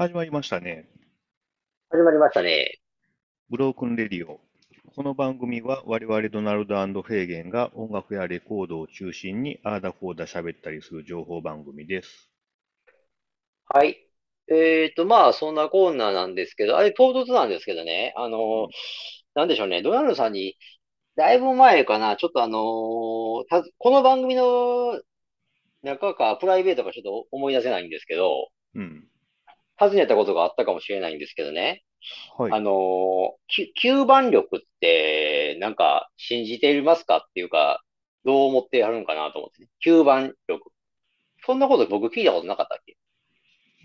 始まりましたね。始まりましたね。ブロークンレディオ。この番組は我々ドナルドフェーゲンが音楽やレコードを中心にあーだこーだ喋ったりする情報番組です。はい。えっと、まあ、そんなコーナーなんですけど、あれ、唐突なんですけどね、あの、なんでしょうね、ドナルドさんに、だいぶ前かな、ちょっとあのーたこの番組の中か、プライベートかちょっと思い出せないんですけど、うん。尋ねたことがあったかもしれないんですけどね。はい。あのー、吸盤力って、なんか、信じていますかっていうか、どう思ってやるんかなと思ってね。吸盤力。そんなこと僕聞いたことなかったっけ？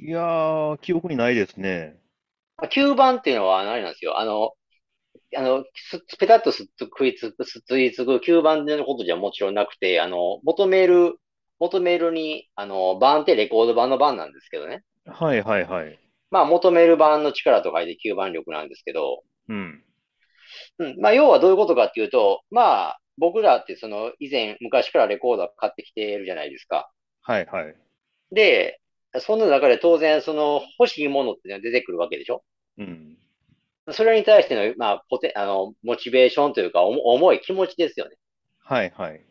いやー、記憶にないですね。吸盤っていうのは何なんですよ。あの、あの、すペタッとすっ食いつく、すついつく吸盤のことじゃもちろんなくて、あの、求める、求めるに、あの、盤ってレコード盤の盤なんですけどね。はいはいはい。まあ、求める版の力と書いて吸盤力なんですけど、うん。うん。まあ、要はどういうことかっていうと、まあ、僕らってその以前、昔からレコード買ってきているじゃないですか。はいはい。で、その中で当然その欲しいものってのは出てくるわけでしょうん。それに対しての、まあ、ポテ、あの、モチベーションというか、重い気持ちですよね。はいはい。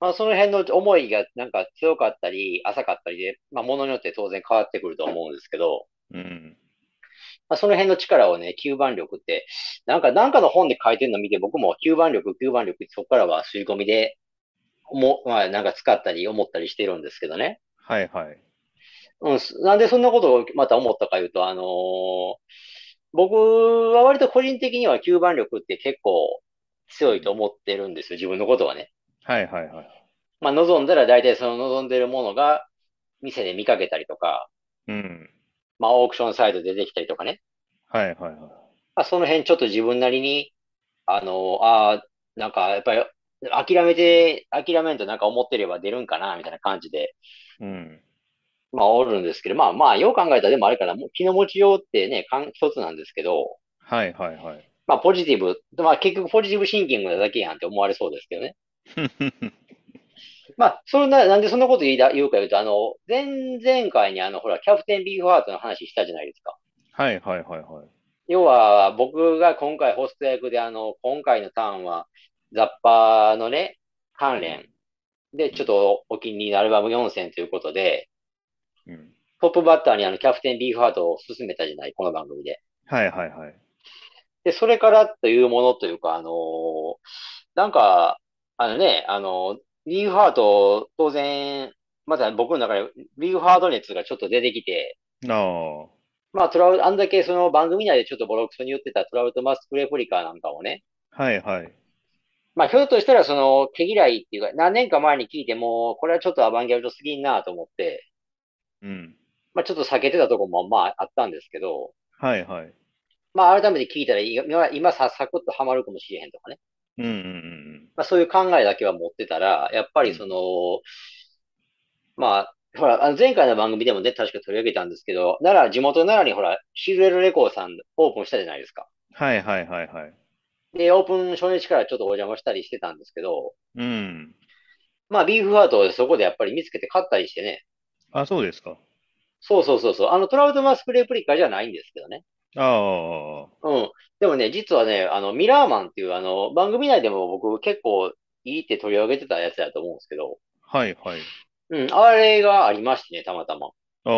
まあ、その辺の思いがなんか強かったり、浅かったりで、まあ、ものによって当然変わってくると思うんですけど、うん。まあ、その辺の力をね、吸盤力って、なんか、なんかの本で書いてるの見て、僕も吸盤力、吸盤力ってそこからは吸い込みで、も、まあ、なんか使ったり思ったりしてるんですけどね。はいはい。うん、なんでそんなことをまた思ったかいうと、あのー僕は割と個人的には吸盤力って結構強いと思ってるんですよ、自分のことはね。はいはいはい。まあ、望んだら大体その望んでるものが店で見かけたりとか、うん。まあ、オークションサイトで出てきたりとかね。はいはいはい。まあ、その辺ちょっと自分なりに、あの、ああ、なんかやっぱり諦めて、諦めんとなんか思ってれば出るんかな、みたいな感じで、うん。まあ、おるんですけど、まあまあ、よう考えたらでもあれかな、もう気の持ちようってね、かん一つなんですけど、はいはいはい。まあ、ポジティブ、まあ結局ポジティブシンキングなだけやんって思われそうですけどね。まあ、そんな、なんでそんなこと言いだ言うか言うと、あの、前々回にあの、ほら、キャプテンビーフハートの話したじゃないですか。はいはいはいはい。要は、僕が今回ホスト役で、あの、今回のターンは、ザッパーのね、関うん。連で、うん。ちょっとお気に入りのアルバム4選ということで、うん。トップバッターにあの、キャプテンビーフハートを勧めたじゃない、この番組で。はいはいはい。で、それからというものというか、あのーなんか、あのね、あの、ビーフハート、当然、また僕の中でビーフハート熱がちょっと出てきて、ああ。まあ、トラウ、あんだけその番組内でちょっとボロクソに言ってたトラウトマスクレプリカなんかをね、はいはい。まあ、ひょっとしたらその毛嫌いっていうか、何年か前に聞いても、これはちょっとアバンギャルドすぎんなと思って、うん。まあ、ちょっと避けてたとこもまああったんですけど、はいはい。まあ、改めて聞いたら今、今さ、サクッとハマるかもしれへんとかね。うんうんまあ、そういう考えだけは持ってたら、やっぱ。りその、まあ、ほら、あの前回の番組でもね、確か取り上げたんですけど、奈良、地元奈良にほら、シルエルレコーさんオープンしたじゃないですか。はいはいはいはい。で、オープン初日からちょっとお邪魔したりしてたんですけど、うん。まあ、ビーフハートをそこでやっぱり見つけて買ったりしてね。あ、そうですか。そうそうそうそう。あの、トラウトマスクレプリカじゃないんですけどね。ああ。うん。でもね、実はね、あの、ミラーマンっていうあの、番組内でも僕結構いいって取り上げてたやつだと思うんですけど、はいはい。うん、あれがありましてね、たまたま。ああ。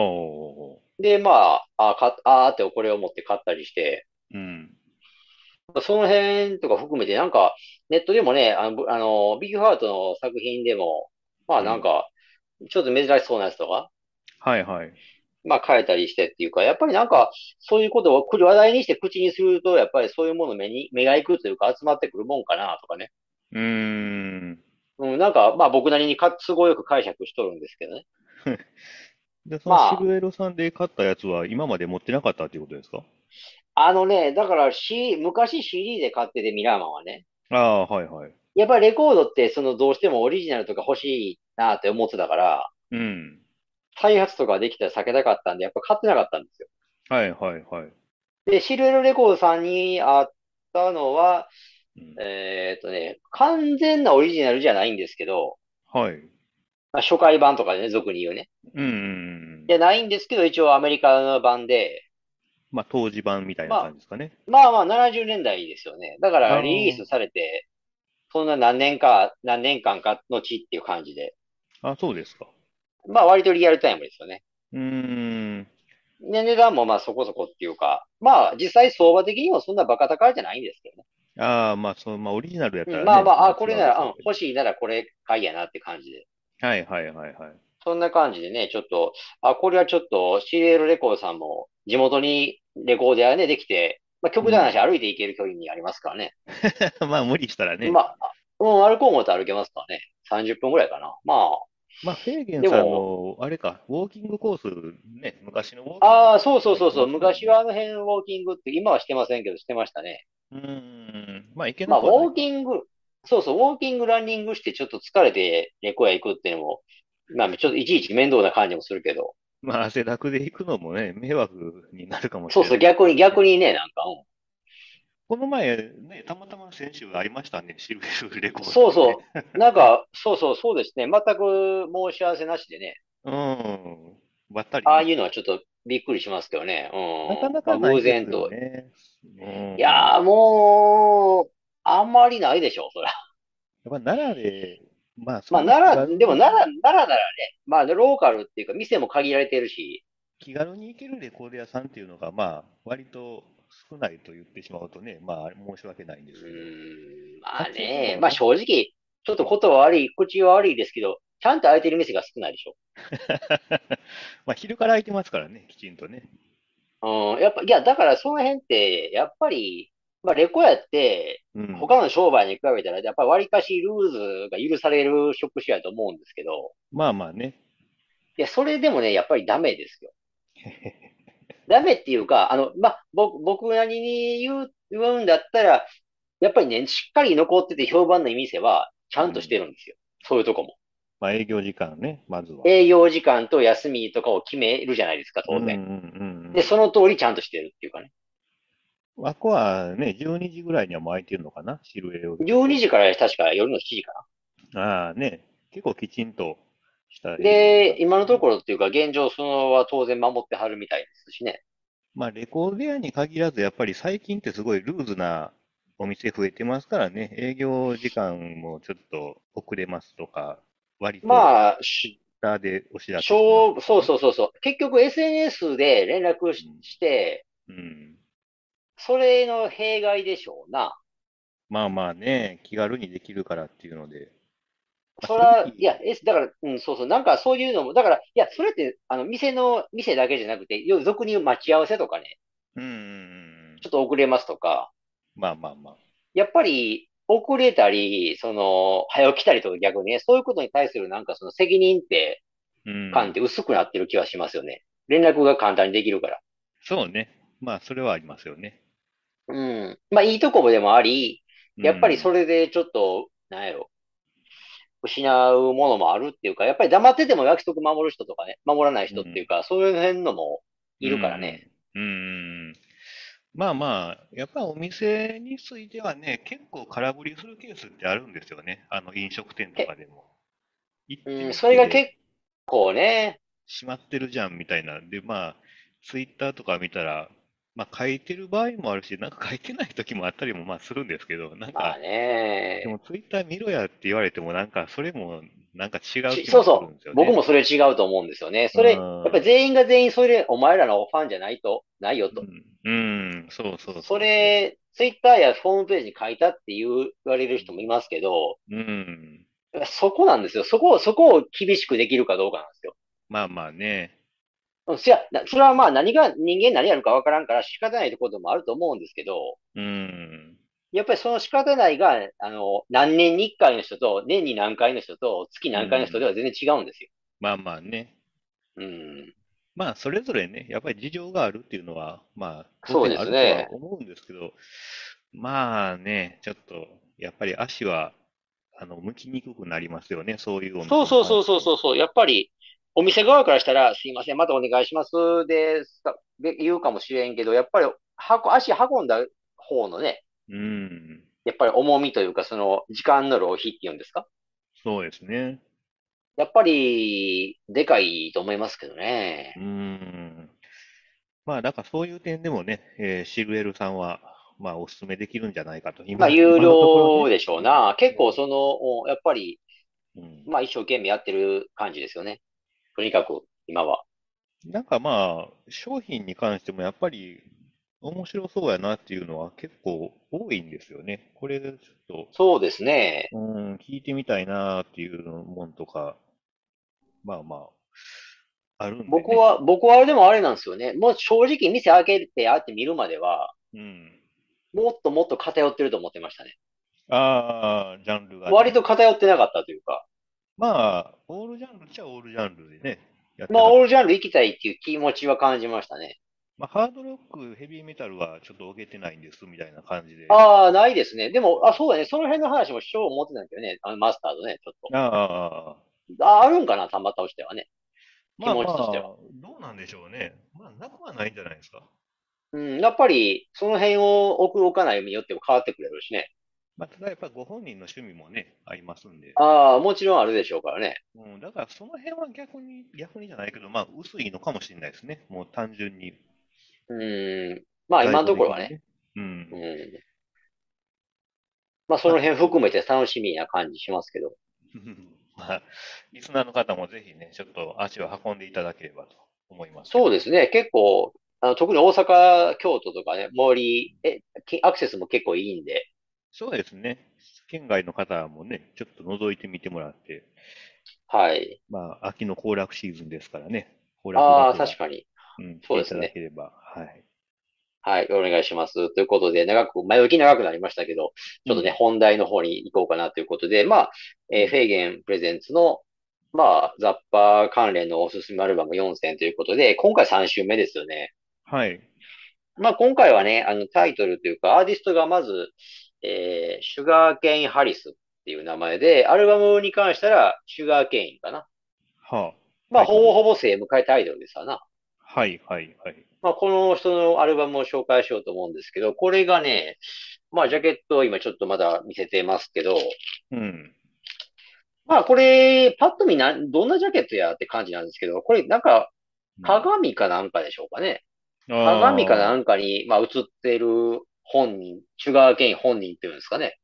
で、まあ、あ、か、あーってこれを持って買ったりして、うん。その辺とか含めて、なんか、ネットでもね、あの、ぶあのビッグハートの作品でも、まあうん。なんか、ちょっと珍しそうなやつとか、はいはい。まあ変えたりしてっていうか、やっぱりなんか、そういうことを話題にして口にすると、やっぱりそういうもの目に、目が行くというか集まってくるもんかなとかね。うーん。うん、なんか、まあ僕なりにか都合よく解釈しとるんですけどね。で、そのシまルエロさんで買ったやつは今まで持ってなかったっていうことですか？あ、あのね、だから C、昔 CD で買っててミラーマンはね、ああ、はいはい。やっぱりレコードってそのどうしてもオリジナルとか欲しいなって思ってたから、うん。開発とかできたら避けたかったんで、やっぱ買ってなかったんですよ。はいはいはい。で、シルエロレコードさんにあったのは、うん。えーっとね、完全なオリジナルじゃないんですけど、はい。まあ、初回版とかでね、俗に言うね。うんうんや、ないんですけど、一応アメリカの版で、まあ、当時版みたいな感じですかね。まあまあ70年代ですよね。だからリリースされて、そんな何年か、何年間かのちっていう感じで。あ、そうですか。まあ割とリアルタイムですよね。うーん。で値段もまあそこそこっていうか、まあ実際相場的にもそんなバカ高じゃないんですけどね。ああ、まあ、そう、まあ、オリジナルやったらね。まあまあ、あ、これなら、うん、欲しいならこれ買いやなって感じで。うはいはいはいはい。そんな感じでね、ちょっと、あ、これはちょっと CL レコードさんも地元にレコーディアね、できて、まあ極端な話歩いて行ける距離にありますからね。まあ、無理したらね。まあ、うん、歩こう思ったら歩けますからね。30分ぐらいかな。ままあ、フェーゲンでさんもの、あれか、ウォーキングコース、ね、昔のウォーキングあ、ああ、そうそうそうそう。昔はあの辺ウォーキングって、今はしてませんけど、してましたね。うーん。まあ、いけまあ、ウォーキング、そうそう、ウォーキング、ランニングしてちょっと疲れてレコヤ行くっていうのも、まあ、ちょっといちいち面倒な感じもするけど。まあ、汗だくで行くのもね、迷惑になるかもしそうそう、れない。逆に、逆にね、なんか、うんこの前、ね、たまたま先週ありましたね、シルベルレコード、そうそう。なんか、そうそう、そうですね。全く申し合わせなしでね。う。うん。ばったりああねいうのはちょっとびっくりしますけどね。うん。なかなまあ、かない偶然と。うんいやー、もう、あんまりないでしょ、それ。やっぱ奈良で、まあ、そまあ、奈良、でも奈良、奈良ならね、まあ、ローカルっていうか、店も限られてるし、気軽に行けるレコード屋さんっていうのが、まあ、割と少ないと言ってしまうとね、まあ、申し訳ないんでうすけど。まあね、ねまあ正直、ちょっと言葉悪い、口は悪いですけど、ちゃんと空いてる店が少ないでしょ。まあ、昼から空いてますからね、きちんとね。うん、やっぱ、いや、だからその辺って、やっぱり、まあレコヤって、うん。他の商売に比べたら、やっぱり割かしルーズが許される職種やと思うんですけど、まあまあね。いや、それでもね、やっぱりダメですよ。ダメっていうか、あの、まあ、僕、僕なりに言う、言うんだったら、やっぱりね、しっかり残ってて評判のいい店は、ちゃんとしてるんですよ。そういうとこも。まあ、営業時間ね、まずは。営業時間と休みとかを決めるじゃないですか、当然。うんうんうんうん。で、その通りちゃんとしてるっていうかね。あこはね、12時ぐらいにはもう空いてるのかな、昼営業。12時から確か夜の7時かああね、結構きちんとした。な。で、今のところっていうか、現状そのは当然守ってはるみたいですしね。まあ、レコード屋に限らず、やっぱり最近ってすごいルーズなお店増えてますからね、営業時間もちょっと遅れますとか、割とまあ、でお知らせそうそうそうそう。結局 SNS で連絡しして、うん。それの弊害でしょうな。まあまあね、気軽にできるからっていうので。そら、正直いや、え、だから、うん、そうそう、なんかそういうのも、だから、いや、それって、あの、店の、店だけじゃなくて、よ俗に言う待ち合わせとかね、うんうんうん。ちょっと遅れますとか、まあまあまあ。やっぱり、遅れたり、その、早起きたりとか逆にね、そういうことに対するなんかその責任って、うん。感って薄くなってる気はしますよね。連絡が簡単にできるから。そうね。まあ、それはありますよね。うん。まあ、いいとこでもあり、やっぱりそれ、れでちょっと、なんやろ、失うものもあるっていうか、やっぱり黙ってても約束守る人とかね、守らない人っていうか、そういう辺のもいるからね。うん。うん。まあまあ、やっぱお店についてはね、結構空振りするケースってあるんですよね。あの飲食店とかでも。うん、てそれが結構ね、閉まってるじゃんみたいな。で、まあ、ツイッターとか見たら、まあ書いてる場合もあるし、なんか書いてない時もあったりもまあするんですけど、なんまあか、ねで。もツイッター見ろやって言われても、なんかそれもなんか違うち気もすそうそう。僕もそれ違うと思うんですよね。それ、うんやっぱり全員が全員それ、お前らのファンじゃないと、ないよと。うん、うん、そうそうそう。それ、ツイッターやホームページに書いたって言われる人もいますけど、うん。そこなんですよ。そこを、そこを厳しくできるかどうかなんですよ。まあまあね。うん、そや、なそれはまあ何が、人間何やるかわからんから仕方ないところもあると思うんですけど、うん。やっぱりその仕方ないが、あの、何年に一回の人と、年に何回の人と、月何回の人では全然違うんですよ。まあまあね。うん。まあ、それぞれね、やっぱり事情があるっていうのは、まあ、そうですね当然あるとは思うんですけど、まあね、ちょっと、やっぱり足は、あの、向きにくくなりますよね、そういうそうそうそうそうう。そうそう。やっぱり、お店側からしたら、すいません、またお願いしますでで言うかもしれんけど、やっぱり、はこ、足運んだ方のね、うん。やっぱり重みというか、その、時間の浪費っていうんですか？そうですね。やっぱり、でかいと思いますけどね。うーん。まあ、だからそういう点でもね、えーシルエルさんは、まあ、お勧めできるんじゃないかと。今、まあ、有。料でしょうな。結構、その、おやっぱり、うん。まあ、一生懸命やってる感じですよね。とにかく、今は。なんかまあ、商品に関してもやっぱり面白そうやなっていうのは結構多いんですよね。これちょっと、そうですね。うん、聞いてみたいなっていうもんとか、まあまあ、あるんでね。僕は、僕はでもあれなんですよね。もう正直店開けてあって見るまでは、うん。もっともっと偏ってると思ってましたね。ああ、ジャンルがね。割と偏ってなかったというか。まあ、オールジャンルっちゃオールジャンルでね、やってまあ、はオールジャンル行きたいっていう気持ちは感じましたね。まあ、ハードロック、ヘビーメタルはちょっと受けてないんですみたいな感じで。ああ、ないですね。でも、あ、そうだね。その辺の話もしよう思ってたんだけどね。あの、マスタードね、ちょっと。ああ、あ、あるんかな、たまたとしてはね。気まあまあ、持ちとしては。どうなんでしょうね。まあ、なくはないんじゃないですか。うん、やっぱり、その辺を置く置かないによっても変わってくれるしね。まあ、ただやっぱご本人の趣味もね、合いますんで。ああ、もちろんあるでしょうからね。うん、だからその辺は逆に、逆にじゃないけど、まあ、薄いのかもしれないですね。もう単純に。うん。まあ、今のところはね。う。うんん。まあ、その辺含めて楽しみな感じしますけど。まあ、リスナーの方もぜひね、ちょっと足を運んでいただければと思います。そうですね。結構、あの、特に大阪、京都とかね、森、え、きアクセスも結構いいんで。そうですね。県外の方もね、ちょっと覗いてみてもらって、はい。まあ、秋の行楽シーズンですからね、行楽ああ、確かに。うん、そうですねだければ、はい。はい。お願いします。ということで、長く、前置き長くなりましたけど、ちょっとね、うん本題の方に行こうかなということで、まあ、えーうんフェーゲンプレゼンツの、まあ、ザッパー関連のおすすめアルバム4選ということで、今回3週目ですよね。はい。まあ、今回はね、あの、タイトルというか、アーティストがまず、えー、シュガーケイン・ハリスっていう名前で、アルバムに関したら、シュガーケインかな。はまあ、はいほぼほぼ正迎えタイトルですわな。あ、はい、はい、はい。まあ、この人のアルバムを紹介しようと思うんですけど、これがね、まあ、ジャケットを今ちょっとまだ見せてますけど、うん。まあ、これ、パッと見な、どんなジャケットやって感じなんですけど、これなんか、鏡かなんかでしょうかね。鏡かなんかに、まあ、映ってる本人、シュガーケイン本人っていうんですかね。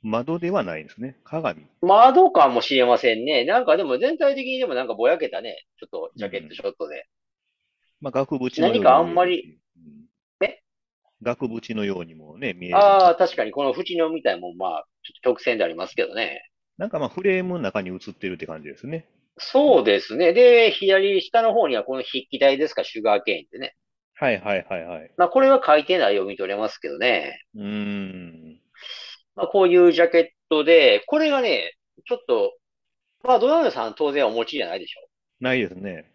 窓ではないですね。鏡。窓かもしれませんね。なんかでも全体的にでもなんかぼやけたね、ちょっとジャケットショットで。まあ、額縁のように何かあんまりうんえ？額縁のようにもね、見える。ああ、確かにこの縁のみたいもまあ、ちょっと曲線でありますけどね。なんかまあ、フレームの中に映ってるって感じですね。そうですね。で、左下の方にはこの筆記体ですか、シュガーケインってね。はい、はい、はい、はい。まあ、これは書いてない読み取れますけどね。うーん。まあ、こういうジャケットで、これがね、ちょっと、まあ、ドナルドさん当然お持ちじゃないでしょないですね。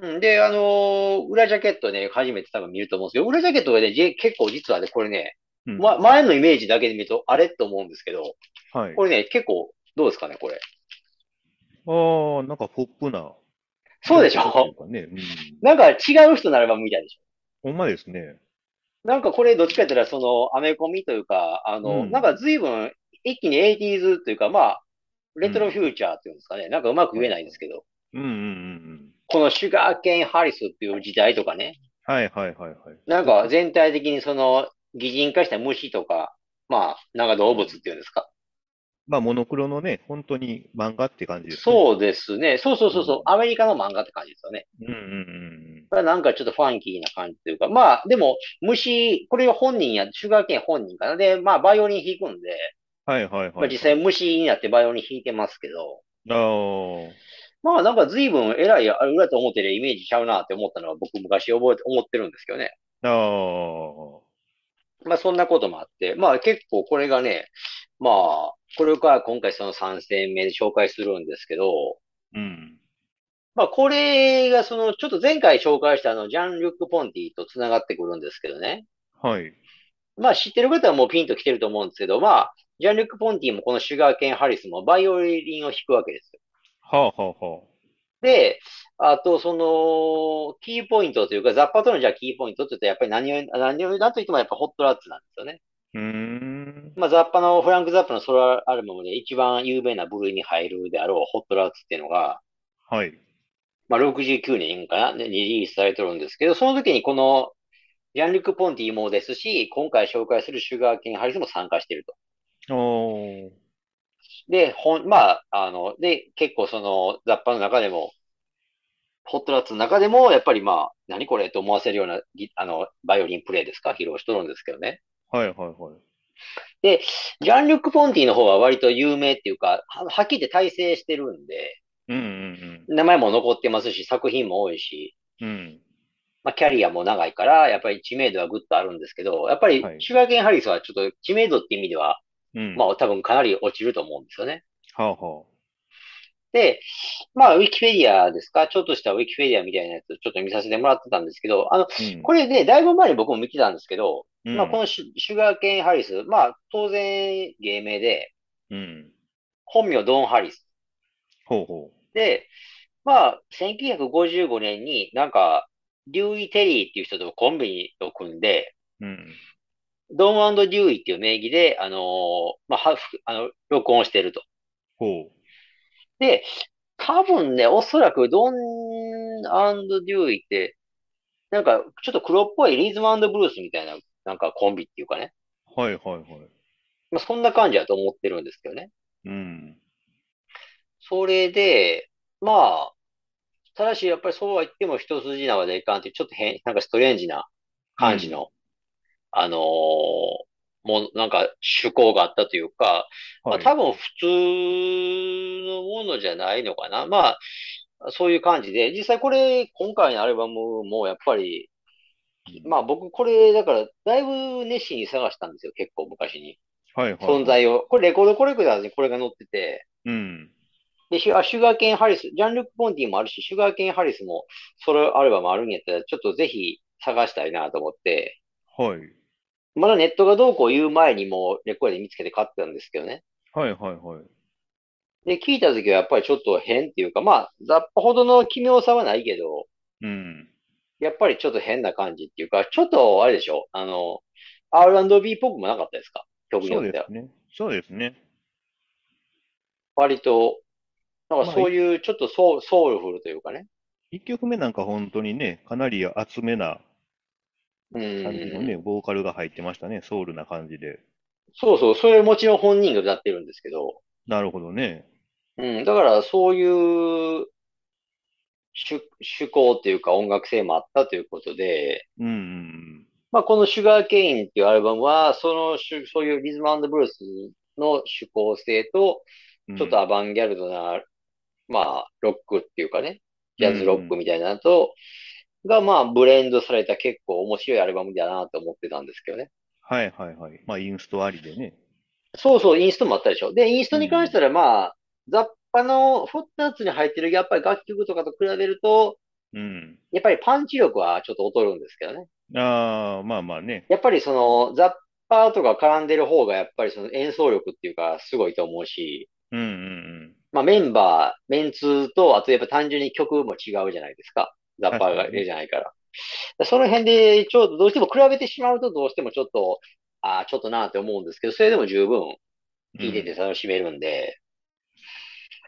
うん、で、あのー裏ジャケットね、初めて多分見ると思うんですけど、裏ジャケットがね、じ結構実はね、これね、うん。ま、前のイメージだけで見ると、あれと思うんですけど、はい。これね、結構、どうですかね、これ。ああ、なんかポップな。そうでしょ？かね。うん。なんか違う人のアルバムみたいでしょほんまですね。なんかこれどっちかって言ったら、その、アメコミというか、あの、うんなんか随分、一気に 80s というか、まあ、レトロフューチャーっていうんですかね。なんかうまく言えないですけど、うんうんうんうん。このシュガーケン・ハリスっていう時代とかね、はいはいはいはい。なんか全体的にその、擬人化した虫とか、まあ、なんか動物っていうんですか。まあ、モノクロのね、本当に漫画って感じですね。そうですね。そうそうそうそううん。アメリカの漫画って感じですよね。うんうんうんなんかちょっとファンキーな感じというか、まあ、でも、虫、これが本人や、シュガーケン本人かな。で、まあ、バイオリン弾くんで、うん。はいはいはい。まあ実際虫になってバイオリン弾いてますけど、ああ。まあなんか随分偉い、あ裏と思ってるイメージちゃうなって思ったのは僕昔覚えて、思ってるんですけどね。ああ。まあそんなこともあって、まあ結構これがね、まあ、これから今回その3戦目で紹介するんですけど、うん。まあこれがその、ちょっと前回紹介したあの、ジャン・リュック・ポンティと繋がってくるんですけどね。はい。まあ知ってる方はもうピンと来てると思うんですけど、まあ、ジャン・リュック・ポンティもこのシュガーケン・ハリスもバイオリンを弾くわけですよ。はあはあはで、あと、その、キーポイントというか、ザッパとのじゃあキーポイントって言ったら、やっぱり何を、何を、なんと言ってもやっぱホットラッツなんですよね。うーん。まあ、ザッパの、フランク・ザッパのソロアルバムで一番有名な部類に入るであろう、ホットラッツっていうのが、はい。まあ、69年かな、ねリリースされてるんですけど、その時にこの、ジャンルク・ポンティもですし、今回紹介するシュガーケン・ハリスも参加していると。おー。で、ほん、まあ、あの、で、結構その、ザッパの中でも、ホットラッツの中でも、やっぱりまあ、何これと思わせるようなギ、あの、バイオリンプレイですか、披露しとるんですけどね。はいはいはい。で、ジャン・リュック・ポンティの方は割と有名っていうか、ははっきり言って大成してるんで、うんうん名前も残ってますし、作品も多いし、うん。うん。まあ、キャリアも長いから、やっぱり知名度はぐっとあるんですけど、やっぱりはい、シュガーケン・ハリスはちょっと知名度って意味では、うん。まあ、多分かなり落ちると思うんですよね。はあはで、まあ、ウィキペディアですか？ちょっとしたウィキペディアみたいなやつちょっと見させてもらってたんですけど、あの、あ。うん。これね、だいぶ前に僕も見てたんですけど、うんまあ、このシュシュガーケン・ハリス、まあ、当然芸名で、うん。本名ドン・ハリス。ほうほで、まあ、1955年になんか、デューイ・テリーっていう人とコンビを組んで、う。うん。ドンデューイっていう名義で、あのーまあ、は、あの、録音してると。ほう。で、多分ね、おそらくドンデューイって、なんか、ちょっと黒っぽいリズムブルースみたいな、なんかコンビっていうかね。はいはいはい。まあ、そんな感じだと思ってるんですけどね。うん。それで、まあ、ただし、やっぱりそうは言っても一筋縄でいかんっていう、ちょっと変、なんかストレンジな感じの、あのーもうなんか趣向があったというか、まあはい。多分普通のものじゃないのかな。まあ、そういう感じで、実際これ、今回のアルバムもやっぱり、まあ僕これ、だから、だいぶ熱心に探したんですよ、結構昔に。はいはい。存在を。これレコードコレクターズにこれが載ってて、うん。で、シュあシュガーケン・ハリス、ジャンルック・ポンティもあるし、シュガーケン・ハリスもソロアルバムあるんやったら、ちょっとぜひ探したいなと思って、はい。まだネットがどうこう言う前にもうレコードで見つけて買ってたんですけどね。はいはいはい。で、聞いた時はやっぱりちょっと変っていうか、まあ、ザッパほどの奇妙さはないけど、うん。やっぱりちょっと変な感じっていうか、ちょっとあれでしょあの、R&B っぽくもなかったですか？曲によってはそうです。ね。そうですね。割と、なんかまあそういうちょっとソウソウルフルというかね。一曲目なんか本当にね、かなり厚めなう感じのん。ね、ボーカルが入ってましたね。ソウルな感じで。そうそう、それもちろん本人が歌ってるんですけど、なるほどね。うん、だからそういう趣、趣向っていうか音楽性もあったということで、うんうんまあこのシュガーケインっていうアルバムは、そのそういうリズムブルースの趣向性と、うん。ちょっとアバンギャルドな、まあ、ロックっていうかね、ジャズロックみたいなのと、がまあ、ブレンドされた結構面白いアルバムだなと思ってたんですけどね。はいはいはい。まあ、インストありでね。そうそう、インストもあったでしょ。で、インストに関してはまあ、ザッパのフォッターツに入ってるやっぱり楽曲とかと比べると、うん。やっぱりパンチ力はちょっと劣るんですけどね。ああ、まあまあね。やっぱりその、ザッパーとか絡んでる方がやっぱりその演奏力っていうかすごいと思うし、うんうんまあメンバー、メンツと、あとやっぱ単純に曲も違うじゃないですか。ザッパーがいるじゃないから。その辺で、ちょっとどうしても比べてしまうとどうしてもちょっと、ああ、ちょっとなって思うんですけど、それでも十分うん。聴いてて楽しめるんで、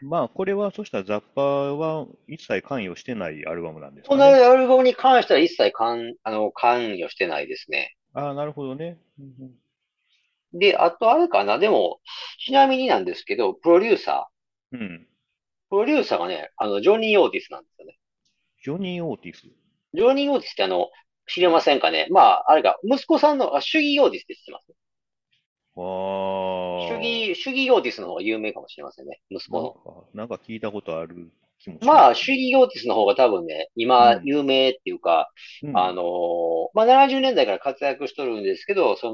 まあ、これは、そしたらザッパーは一切関与してないアルバムなんですこのかね。アルバムに関しては一切関、あの、関与してないですね。ああ、なるほどね。うんうんで、あとあれかな、でも、ちなみになんですけど、プロデューサー、うん。プロデューサーがね、あの、ジョニー・オーティスなんですよね。ジョニー・オーティス？ジョニー・オーティスってあの、知れませんかね？まあ、あれか、息子さんの、あ、シュギー・オーティスって知ってます？ああ。シュギー、シュギー・オーティスの方が有名かもしれませんね。息子なんの。か、なんか聞いたことある気もしまあ、ますシュギー・オーティスの方が多分ね、今う、ん有名っていうか、うんあのーまあ、70年代から活躍しとるんですけど、そ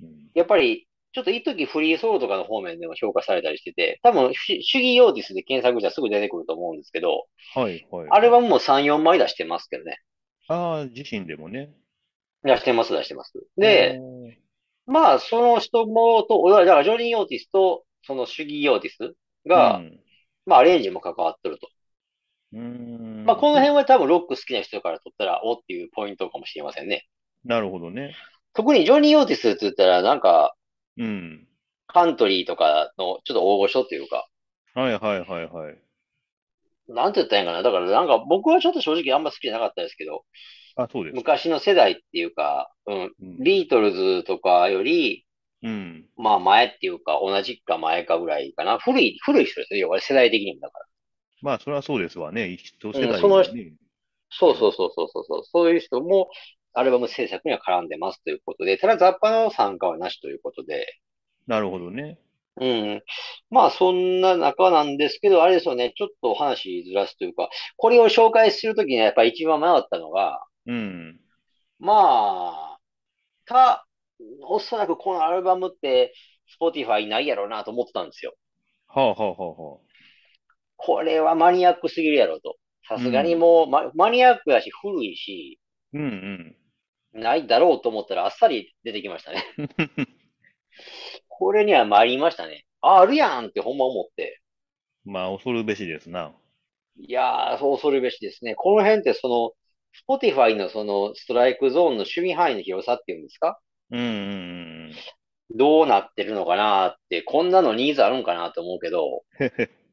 の、うんやっぱり、ちょっと一時フリーソロとかの方面でも評価されたりしてて、多分、シュシュギー・オーティスで検索したらすぐ出てくると思うんですけど、はいはい。アルバムも3、4枚出してますけどね。ああ、自身でもね。出してます、出してます。で、まあ、その人もと、だからジョニー・オーティスと、そのシュギー・オーティスが、うんまあ、アレンジも関わってると。うーん。まあ、この辺は多分ロック好きな人から取ったら、おっていうポイントかもしれませんね。なるほどね。特にジョニー・オーティスって言ったら、なんか、うん。カントリーとかのちょっと大御所っていうか、はいはいはいはい。なんて言ったらいいんかな。だからなんか僕はちょっと正直あんま好きじゃなかったですけど、あ、そうですか。昔の世代っていうか、うん、うん。ビートルズとかより、うん。まあ前っていうか、同じか前かぐらいかな。古い、古い人ですね。要は世代的にもだかまあ、それはそうですわね。一世ら。うん、その、そうそうそうそうそう、そういう人もアルバム制作には絡んでますということで、ただ雑把の参加はなしということで、なるほどね。うん。まあ、そんな中なんですけど、あれですよね。ちょっと話ずらすというか、これを紹介するときにやっぱり一番迷ったのが、うん。まあ、た、おそらくこのアルバムって、Spotify ないやろうなと思ってたんですよ。はあはあはあはあ。これはマニアックすぎるやろと。さすがにうん。もう、ま、マニアックやし古いし、うんうん。ないだろうと思ったらあっさり出てきましたね。これには参りましたね。あ、あるやんってほんま思って。まあ、恐るべしですな。いやー、そう恐るべしですね。この辺ってその、Spotify のそのストライクゾーンの守備範囲の広さっていうんですか？うんうんうん。どうなってるのかなって、こんなのニーズあるんかなと思うけど、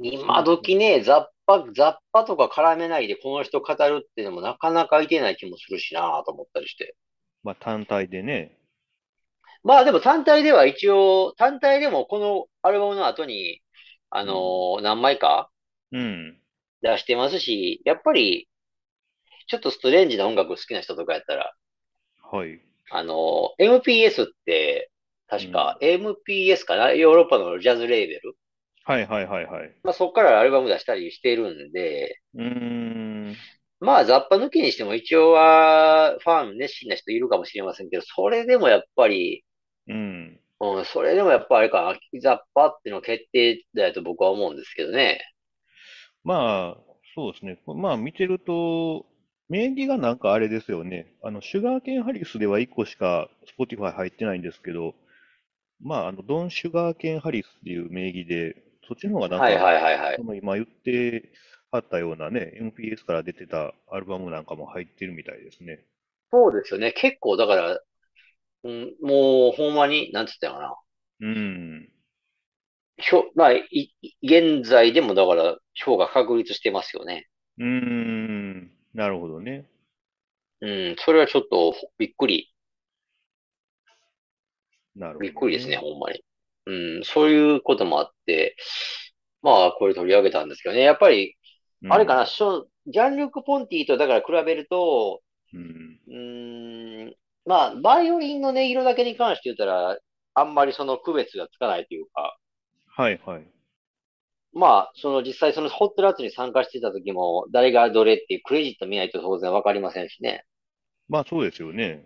今う。時ね、雑把、雑把とか絡めないでこの人語るっていうのもなかなかいてない気もするしなと思ったりして。まあ、単体でね。まあでも単体では一応、単体でもこのアルバムの後に、あのうん。ー何枚かうん。出してますし、やっぱりちょっとストレンジな音楽好きな人とかやったら、はい。あの、MPS って、確かうん。MPS かな？ヨーロッパのジャズレーベルはいはいはいはい。まあそこからアルバム出したりしてるんで、うーん。まあ雑把抜きにしても一応はファン熱心な人いるかもしれませんけど、それでもやっぱり、うん。うん、それでもやっぱあれか、雑把っていうの決定だと僕は思うんですけどね。まあ、そうですね。まあ、見てると、名義がなんかあれですよね。あの、シュガーケンハリスでは1個しか Spotify 入ってないんですけど、まあ、あの、ドン・シュガーケンハリスっていう名義で、そっちの方がなんか、はいはいはいはい。その今言ってあったようなね、MPS から出てたアルバムなんかも入ってるみたいですね。そうですよね。結構だから、うん、もうほんまに、なんつったかな。うん。ひょ、まあ、い、現在でもだから票が確立してますよね。うーん。なるほどね。うん、それはちょっとびっくり、なるびっくりですね、ほどね。ほんまに。うん、そういうこともあって、まあ、これ取り上げたんですけどね。やっぱり、あれかな、ジャンルク・ポンティとだから比べると、うん。うーん、まあ、バイオリンの音色だけに関して言ったら、あんまりその区別がつかないというか、はいはい。まあ、その実際そのホットラッツに参加してた時も、誰がどれっていうクレジット見ないと当然わかりませんしね。まあそうですよね。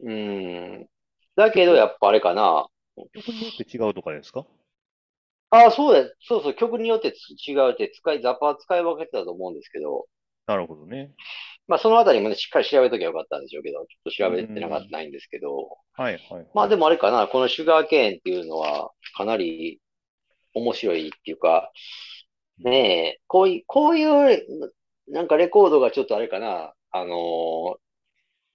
うーん。だけど、曲、やっぱあれかな。曲によって違うとかですか？ああ、そうだ、そうそう、曲によってつ違うって、使い、ザッパは使い分けてたと思うんですけど、なるほどね。まあそのあたりもね、しっかり調べときゃよかったんでしょうけど、ちょっとう調べてなかったん。ないんですけど、はいはいまあではい。もあれかな、このシュガーケーンっていうのは、かなり面白いっていうか、ねえ、こういう、こういう、なんかレコードがちょっとあれかな、あのー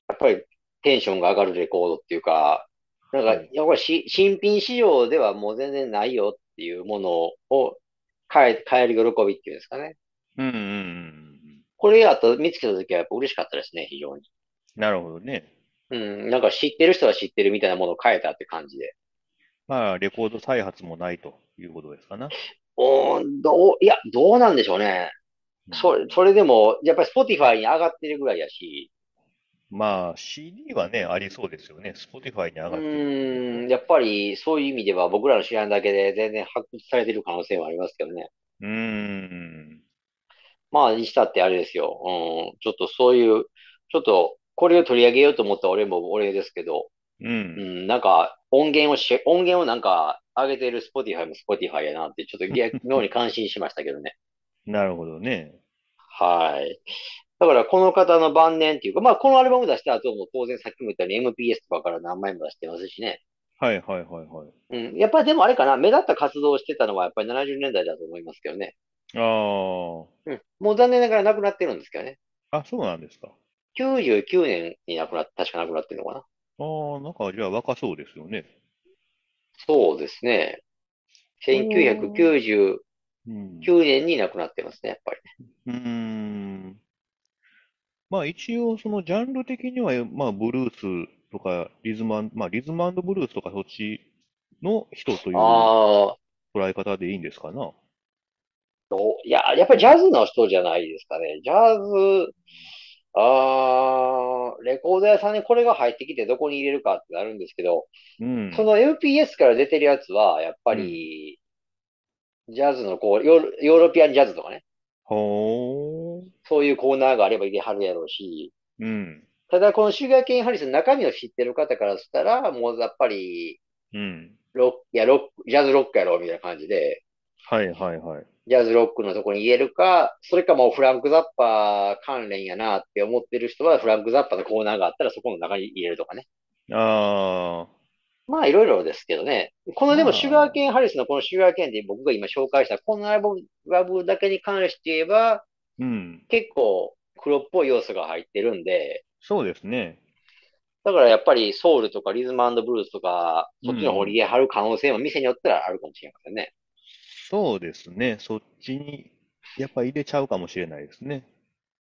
やっぱりテンションが上がるレコードっていうか、なんか、はい。やっぱりし新品市場ではもう全然ないよっていうものを買え、買える喜びっていうんですかね。うんうんうんうん。これやっと見つけた時はやっぱ嬉しかったですね、非常に。なるほどね。うん、なんか知ってる人は知ってるみたいなものを買えたって感じで。まあ、レコード再発もないということですかな。おーどう、いや、どうなんでしょうね。うん。それ、それでも、やっぱり Spotify に上がってるぐらいやし、まあ、CD はね、ありそうですよね。Spotify に上うがってうーん、と。やっぱりそういう意味では僕らの知らんだけで全然発掘されてる可能性はありますけどね。うーん。まあ、にしたってあれですよ。うん、ちょっとそういう、ちょっとこれを取り上げようと思った俺も俺ですけど、うん。うん、なんか音源をし、音源をなんか上げてる Spotify も Spotify やなって、ちょっと逆妙に感心しましたけどね。なるほどね。はい。だからこの方の晩年っていうか、まあこのアルバム出した後も当然さっきも言ったように MPS とかから何枚も出してますしね。はいはいはいはい。うん。やっぱりでもあれかな、目立った活動をしてたのはやっぱり70年代だと思いますけどね。あうん。もう残念ながら亡くなってるんですけどね。あ。あ、そうなんですか。99年に亡くなっ、確か亡くなってるのかな。ああ、なんかじゃあ若そうですよね。そうですね。これは、1999うん。年に亡くなってますね、やっぱりね。うーん。まあ一応そのジャンル的には、まあブルースとかリズムまあリズムブルースとかそっちの人というああ、捉え方でいいんですかな？どう？いや、やっぱりジャズの人じゃないですかね。ジャズ、ああ、レコード屋さんにこれが入ってきてどこに入れるかってなるんですけど、うん。その MPS から出てるやつは、やっぱうん。り、ジャズのこう、ヨーロ、ヨーロピアンジャズとかね、ほー。そういうコーナーがあれば入れはるやろうし、うん。ただこのシュガーケンハリスの中身を知ってる方からしたら、もうやっぱり、うん。ロック、いや、ロック、ジャズロックやろ、みたいな感じで、はいはいはい。ジャズロックのとこに入れるか、それかもうフランクザッパー関連やなって思ってる人は、フランクザッパーのコーナーがあったらそこの中に入れるとかね。ああ、まあいろいろですけどね。このでもシュガーまあ、ケンハリスのこのシュガーケンで僕が今紹介したこのアルバムだけに関して言えば、うん。結構黒っぽい要素が入ってるんで、そうですね。だからやっぱりソウルとかリズムブルースとか、そっちの方にん。入れはる可能性も店によってはあるかもしれませんね。そうですね。そっちに、やっぱ入れちゃうかもしれないですね。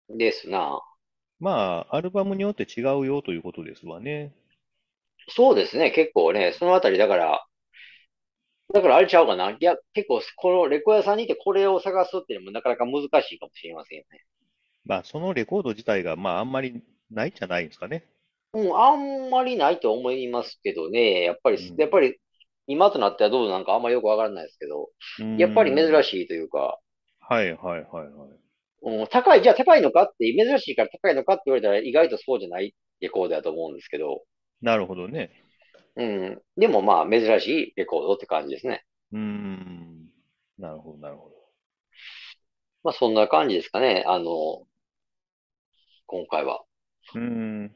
ですな。まあ、アルバムによって違うよということですわね。そうですね。結構ね、そのあたりだから、だからあれちゃうかな。いや、結構このレコヤさんにいてこれを探すっていうのもなかなか難しいかもしれませんよね。まあ、そのレコード自体が、まあ、あんまりないじゃないですかね。うん、あんまりないと思いますけどね。やっぱり、うん。やっぱり、今となってはどうなんかあんまよくわからないですけど、やっぱり珍ん。しいというか、はいはいはいはい。うん、高い、じゃあ高いのかって、珍しいから高いのかって言われたら意外とそうじゃないレコードだと思うんですけど、なるほどね。うん。でもまあ、珍しいレコードって感じですね。うーん。なるほどなるほど。まあ、そんな感じですかね。あの、今回は。うーん。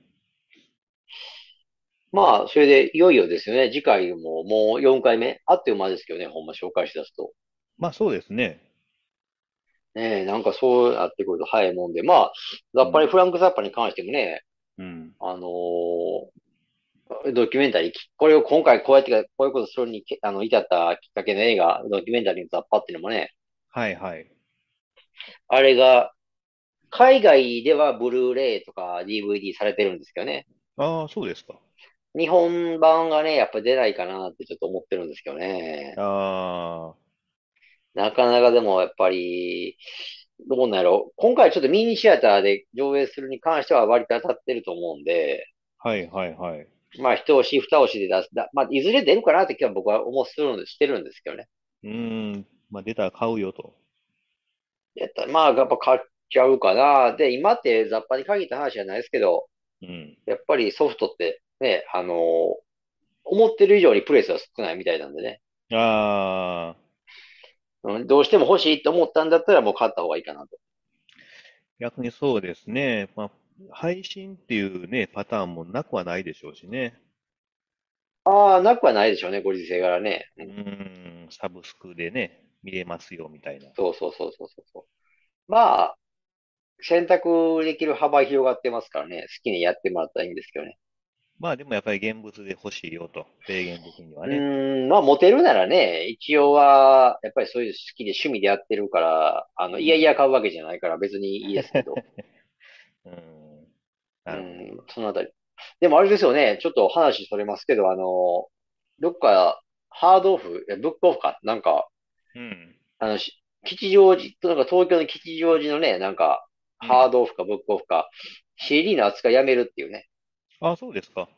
まあ、それでいよいよですよね。次回ももう4回目。あっという間ですけどね、ほんま紹介し出すと。まあ、そうですね。ねえ、なんかそうなってくると早いもんで。まあ、やっぱりうん。フランク・ザッパに関してもね、うん。あのードキュメンタリー、これを今回こうやってこういうことするにけあの至ったきっかけの映画、ドキュメンタリーのザッパっていうのもね、はいはい。あれが海外ではブルーレイとか DVD されてるんですけどね。ああ、そうですか。日本版がね、やっぱ出ないかなってちょっと思ってるんですけどね。ああ、なかなかでもやっぱり、どうなんやろ今回ちょっとミニシアターで上映するに関しては割と当たってると思うんで、はいはいはい。まあ一押し二押しで出す。だまあいずれ出るかなって気は僕は思うするんで、してるんですけどね。うーん。まあ、出たら買うよと。やったらまあやっぱ買っちゃうかな。で、今って雑把に限った話じゃないですけど、うん。やっぱりソフトってね、あのー思ってる以上にプレイスは少ないみたいなんでね。ああ、うん、どうしても欲しいと思ったんだったらもう買った方がいいかなと。逆にそうですね。まあ、配信っていうね、パターンもなくはないでしょうしね。ああ、なくはないでしょうね、ご時世柄ね。ううん、サブスクでね、見れますよみたいな。そうそうそうそうそう。まあ、選択できる幅広がってますからね、好きにやってもらったらいいんですけどね。まあでもやっぱり現物で欲しいよと、制限的にはうね。ーん、まあ、モテるならね、一応は、やっぱりそういう好きで趣味でやってるから、あの、いやいうん。や買うわけじゃないから別にいいですけど。うん、う。ん、そのあたり。でもあれですよね、ちょっと話それますけど、あの、どっか、ハードオフ、えブックオフか、なんか、うん、あの、し吉祥寺と、なんか東京の吉祥寺のね、なんか、うん。ハードオフかブックオフか、CD の扱いやめるっていうね。あ、そうですか。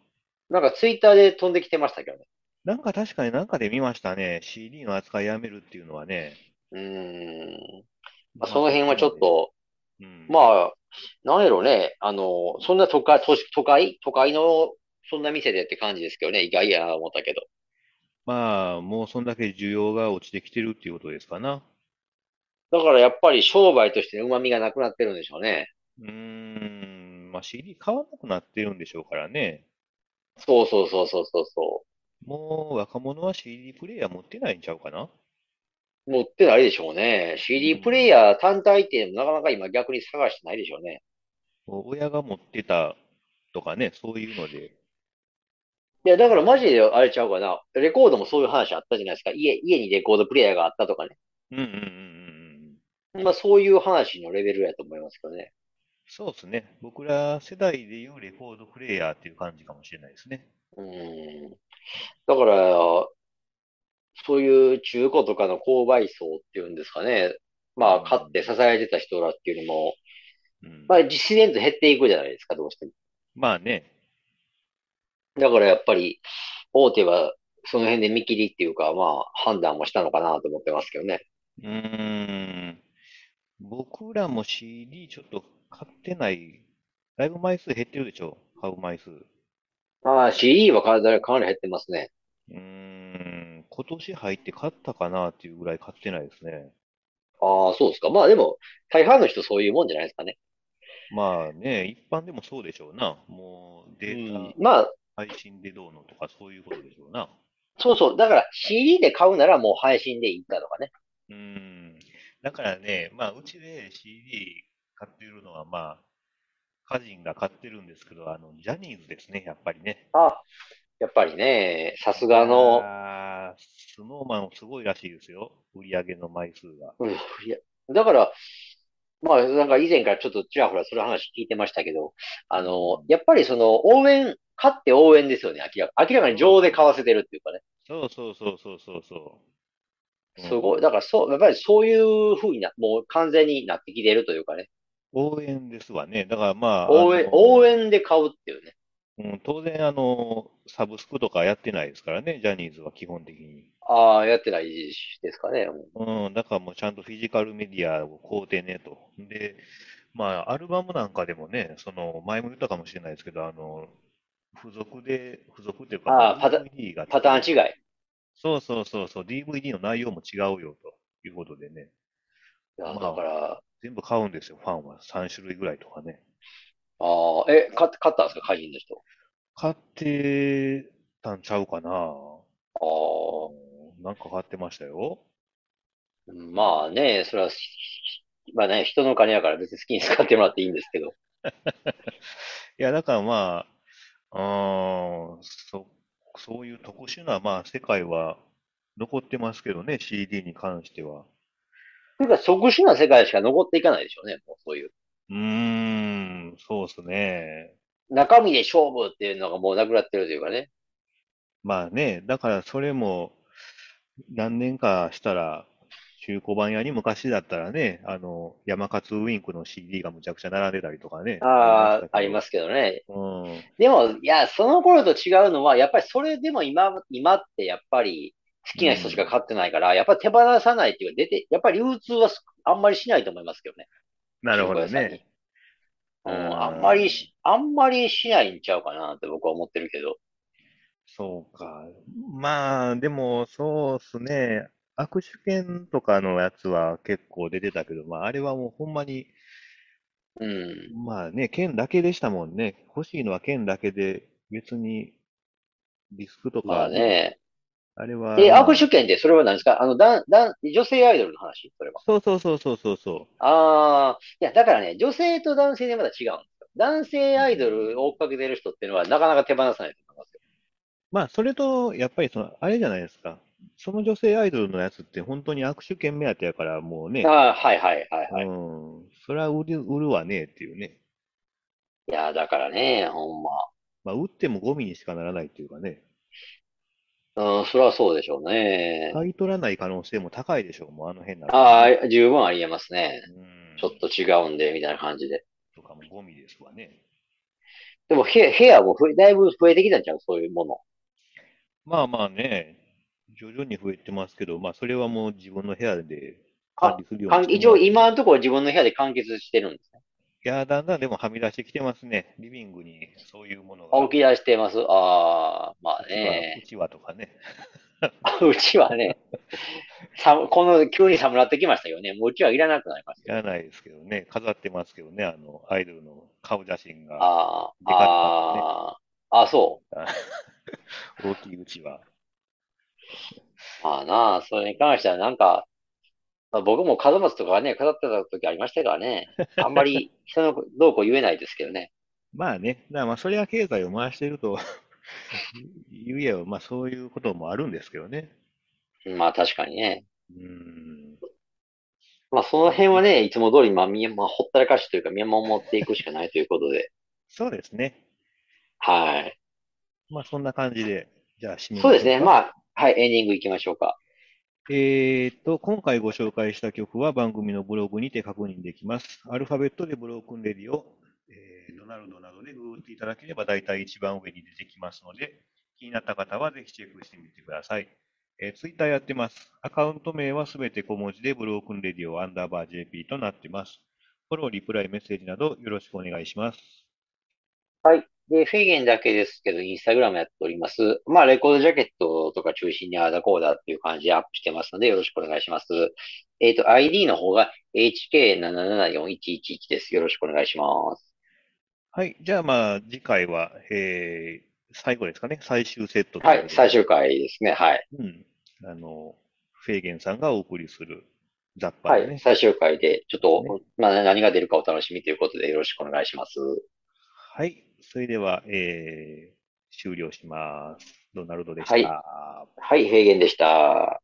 なんかツイッターで飛んできてましたけどね。なんか確かになんかで見ましたね。CD の扱いやめるっていうのはね。うーん。まあ、まあそその辺はち。ょっと、うん。まあ、なんやろね、あの、そんな都会、都市都会？都会の、そんな店でって感じですけどね、意外やなと思ったけど。まあ、もうそんだけ需要が落ちてきてるっていうことですかな。だからやっぱり商売としての旨味がなくなってるんでしょうね。うーん。まあ CD 買わなくなってるんでしょうからね。そうそうそうそうそうそもう若者は CD プレイヤー持ってないんちゃうかな。う。持ってないでしょうね。う CD プレイん。ヤー単体ってなかなか今逆に探してないでしょうね。親が持ってたとかね、そういうので。いや、だからマジであれちゃうかな。レコードもそういう話あったじゃないですか。家、家にレコードプレイヤーがあったとかね。うんうんうんうんうん。まあそういう話のレベルやと思いますけどね。そうですね。僕ら世代でいうレコードプレイヤーっていう感じかもしれないですね。うん。だから、そういう中古とかの購買層っていうんですかね。うまあ、買って支ん。えてた人らっていうのも、うん。まあ、自然と減っていくじゃないですか、どうしても。まあね。だからやっぱり、大手はその辺で見切りっていうか、まあ、判断もしたのかなと思ってますけどね。うーん。僕らも CD ちょっと買ってない。だいぶ枚数減ってるでしょ。買う枚数。うまあ、CD はかなりかなり減ってますね。ーん。今年入って買ったかなっていうぐらい買ってないですね。ああ、そうですか。まあでも、大半の人そういうもんじゃないですかね。まあね、一般でもそうでしょうな。もううん。データまあ、配信でどうのとかそういうことでしょうな。そうそう。だから CD で買うならもう配信でいいかとかね。うーん。だからね、まあうちで CD 買ってるのはまあ、家人が買ってるんですけど、あの、ジャニーズですね、やっぱりね。あ、やっぱりね、さすいがの、スノーマンすごいらしいですよ。売り上げの枚数が。うん、いや、だから、まあ、なんか以前からちょっとちらほらその話聞いてましたけど、あの、うん。やっぱりその応援、勝って応援ですよね、明らか。明らかに情で買わせてるっていうかね。そうそうそうそうそうそう。うすごい。だん。からそう、やっぱりそういう風にな、もう完全になってきてるというかね。応援ですわね。だからまあ、あ応援、応の、援で買うっていうね。うん、当然あの、サブスクとかやってないですからね、ジャニーズは基本的に。ああ、やってないですかね。うん、だからもうちゃんとフィジカルメディアを買うてねと。で、まあ、アルバムなんかでもね、その、前も言ったかもしれないですけど、あの、付属で、付属っていうか、まあ、パタ、パ。ターン違い。そうそうそうそう、DVD の内容も違うよということでね。いや、だまあ、から、全部買うんですよ、ファンは。3種類ぐらいとかね。ああ、え、買っ、買ったんですか会員の人。買ってたんちゃうかな。ああ、うん、なんか買ってましたよ。まあね、それは、まあね、人の金やから別に好きに使ってもらっていいんですけど。いや、だからまあ、うーん、そ、そういう特殊な、まあ、世界は残ってますけどね、CD に関しては。というか、特殊な世界しか残っていかないでしょうね、もうそういう。うーん、そうですね。中身で勝負っていうのがもうなくなってるというかね。まあね、だからそれも何年かしたら、中古版屋に昔だったらね、あの、山勝ウィンクの CD がむちゃくちゃ並んでたりとかね、あああ、りますけどね。うん、でも、いや、その頃と違うのは、やっぱりそれでも今、今ってやっぱり好うきな人しかん。買ってないから、やっぱり手放さないっていうか、出て、やっぱり流通はすあんまりしないと思いますけどね。なる中ほどね。ううん、あんまりん。し、あんまりしないんちゃうかなって僕は思ってるけど。そうか。まあ、でも、そうっすね。握手券とかのやつは結構出てたけど、まあ、あれはもうほんまに、うん。まあね、券だけでしたもんね。欲しいのは券だけで、別にディスクとまかね、あね。あれはえ、握手まあ、券ってそれは何ですか？あの、だん、だん、女性アイドルの話？それは。そうそうそうそうそうそああ、いや、だからね、女性と男性でまだ違うんですよ。男性う。うアイドルを追っん。かけてる人っていうのはなかなか手放さないと思いますよ。まあ、それと、やっぱりその、あれじゃないですか。その女性アイドルのやつって本当に握手券目当てやからもうね、ああ、はいはいはいうはい。ん、それは売る、売るわねっていうね。いや、だからね、ほんま。まあ、売ってもゴミにしかならないっていうかね。うん、それはそうでしょうね。買い取らない可能性も高いでしょう、もうあの辺にならね。ああ、十分ありえますね。うちょっとん。違うんで、みたいな感じで。とかもゴミですわね。でも、部部屋も増え、だいぶ増えてきたんちゃう？そういうもの。まあまあね、徐々に増えてますけど、まあそれはもう自分の部屋で管あ、理するようにして一応もらって。今のところ自分の部屋で完結してるんですね。いやー、だんだんでもはみ出してきてますね。リビングにそういうものあ、が、起き出してます。ああ、まあうちは、うね。ちはとかね。うちはね、寒、この、急に寒くなってきましたよね。もううちはいらなくなりましたよ。いらないですけどね。飾ってますけどね。あの、アイドルの顔写真が、ね。ああ、あ、そう。あ 大きいうちは。まあなあ、それに関してはなんか、まあ、僕も門松とかはね、飾ってた時ありましたからね。あんまり人のどうこう言えないですけどね。まあね。だまあそれは経済を回していると言えば、まあそういうこともあるんですけどね。まあ確かにね。うーん。まあその辺はね、いつも通り、まあ、みまあ、ほったらかしというか見守っていくしかないということで。そうですね。はい。まあそんな感じで、じゃあ締めそうですね。まあ、はい、エンディング行きましょうか。えーと、今回ご紹介した曲は番組のブログにて確認できます。アルファベットでブロークンレディを、えードナルドなどでググっていただければ大体一番上に出てきますので、気になった方はぜひチェックしてみてください。えー、ツイッターやってます。アカウント名はすべて小文字でブロークンレディオアンダーバー JP となってます。フォロー、リプライ、メッセージなどよろしくお願いします。はい。で、フェーゲンだけですけど、インスタグラムやっております。まあ、レコードジャケットとか中心にアーダコーダーっていう感じでアップしてますので、よろしくお願いします。えっと、ID の方が HK774111 です。よろしくお願いします。はい。じゃあまあ、次回は、えー、最後ですかね。最終セットとはい。最終回ですね。はい。うん。あの、フェーゲンさんがお送りする雑把はい。最終回で、ちょっね。と、まあ、何が出るかお楽しみということで、よろしくお願いします。はい。それでは、えー、終了します。ドナルドでしはい。た。はい、平原でした。